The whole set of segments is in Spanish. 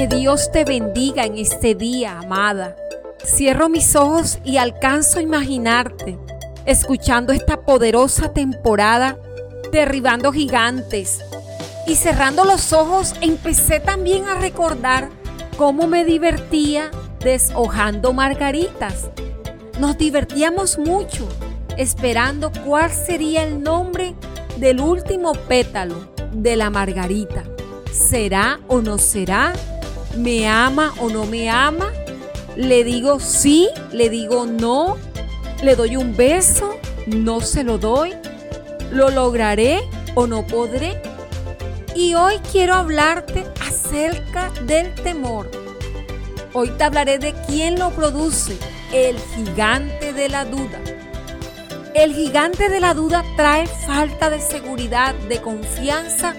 Que Dios te bendiga en este día, amada. Cierro mis ojos y alcanzo a imaginarte escuchando esta poderosa temporada derribando gigantes. Y cerrando los ojos empecé también a recordar cómo me divertía deshojando margaritas. Nos divertíamos mucho esperando cuál sería el nombre del último pétalo de la margarita. ¿Será o no será? ¿Me ama o no me ama? ¿Le digo sí? ¿Le digo no? ¿Le doy un beso? ¿No se lo doy? ¿Lo lograré o no podré? Y hoy quiero hablarte acerca del temor. Hoy te hablaré de quién lo produce, el gigante de la duda. El gigante de la duda trae falta de seguridad, de confianza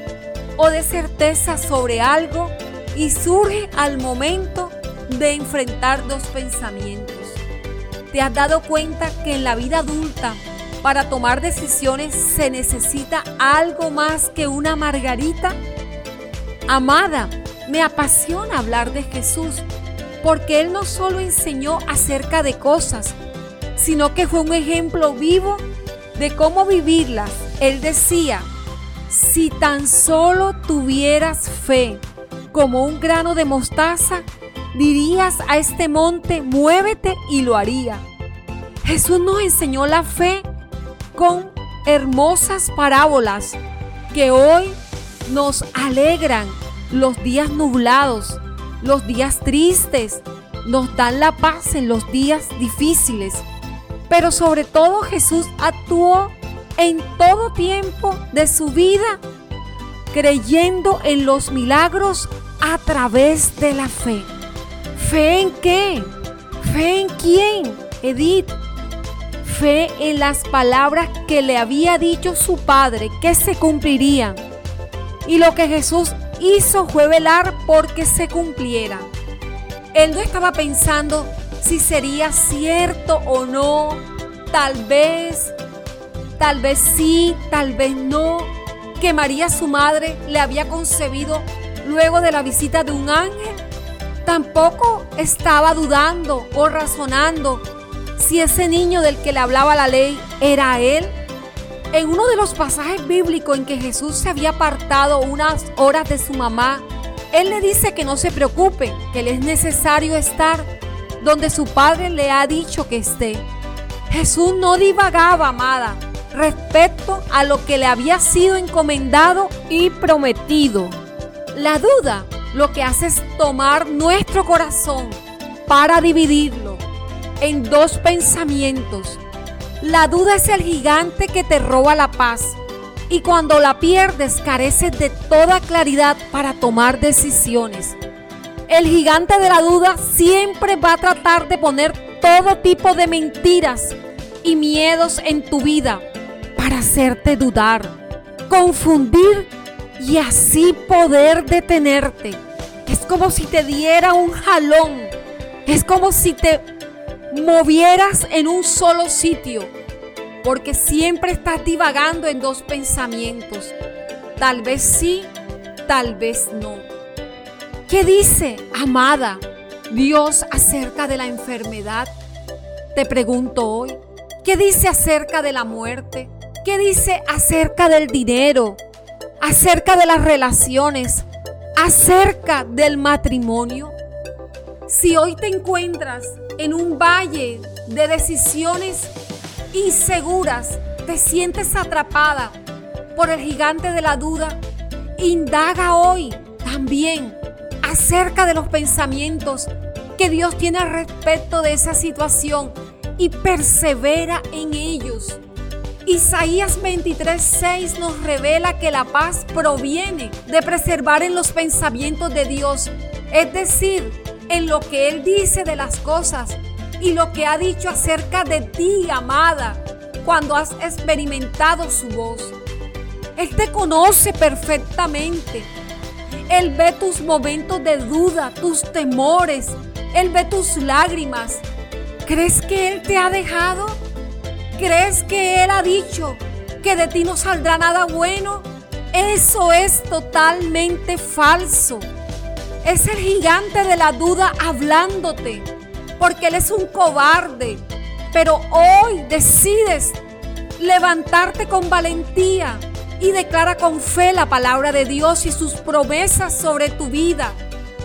o de certeza sobre algo y surge al momento de enfrentar dos pensamientos. ¿Te has dado cuenta que en la vida adulta para tomar decisiones se necesita algo más que una margarita? Amada, me apasiona hablar de Jesús porque Él no solo enseñó acerca de cosas, sino que fue un ejemplo vivo de cómo vivirlas. Él decía, si tan solo tuvieras fe como un grano de mostaza, dirías a este monte, muévete y lo haría. Jesús nos enseñó la fe con hermosas parábolas que hoy nos alegran los días nublados, los días tristes, nos dan la paz en los días difíciles. Pero sobre todo Jesús actuó en todo tiempo de su vida creyendo en los milagros a través de la fe. ¿Fe en qué? ¿Fe en quién? Edith. Fe en las palabras que le había dicho su padre que se cumplirían. Y lo que Jesús hizo fue velar porque se cumpliera. Él no estaba pensando si sería cierto o no, tal vez, tal vez sí, tal vez no, que María su madre le había concebido luego de la visita de un ángel. Tampoco estaba dudando o razonando si ese niño del que le hablaba la ley era él. En uno de los pasajes bíblicos en que Jesús se había apartado unas horas de su mamá, él le dice que no se preocupe, que le es necesario estar donde su padre le ha dicho que esté. Jesús no divagaba, amada, respecto a lo que le había sido encomendado y prometido. La duda lo que hace es tomar nuestro corazón para dividirlo en dos pensamientos. La duda es el gigante que te roba la paz y cuando la pierdes careces de toda claridad para tomar decisiones. El gigante de la duda siempre va a tratar de poner todo tipo de mentiras y miedos en tu vida para hacerte dudar, confundir y así poder detenerte. Es como si te diera un jalón. Es como si te movieras en un solo sitio porque siempre estás divagando en dos pensamientos. Tal vez sí, tal vez no. ¿Qué dice, amada, Dios acerca de la enfermedad? Te pregunto hoy. ¿Qué dice acerca de la muerte? ¿Qué dice acerca del dinero? ¿Acerca de las relaciones? ¿Acerca del matrimonio? Si hoy te encuentras en un valle de decisiones inseguras, te sientes atrapada por el gigante de la duda, indaga hoy también acerca de los pensamientos que Dios tiene al respecto de esa situación y persevera en ellos. Isaías 23:6 nos revela que la paz proviene de preservar en los pensamientos de Dios, es decir, en lo que Él dice de las cosas y lo que ha dicho acerca de ti, amada, cuando has experimentado su voz. Él te conoce perfectamente. Él ve tus momentos de duda, tus temores. Él ve tus lágrimas. ¿Crees que Él te ha dejado? ¿Crees que Él ha dicho que de ti no saldrá nada bueno? Eso es totalmente falso. Es el gigante de la duda hablándote, porque él es un cobarde. Pero hoy decides levantarte con valentía y declara con fe la palabra de Dios y sus promesas sobre tu vida.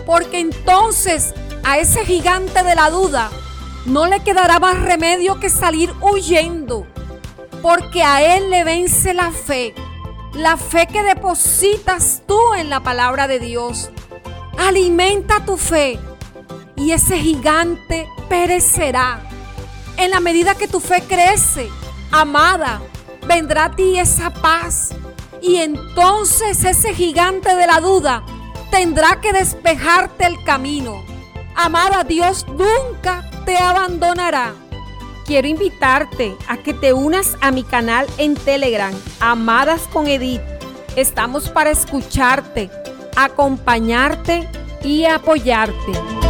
Porque entonces a ese gigante de la duda no le quedará más remedio que salir huyendo. Porque a él le vence la fe. La fe que depositas tú en la palabra de Dios. Alimenta tu fe y ese gigante perecerá. En la medida que tu fe crece, amada, vendrá a ti esa paz. Y entonces ese gigante de la duda tendrá que despejarte el camino. Amada, Dios nunca te abandonará. Quiero invitarte a que te unas a mi canal en Telegram, Amadas con Edith. Estamos para escucharte, acompañarte y apoyarte.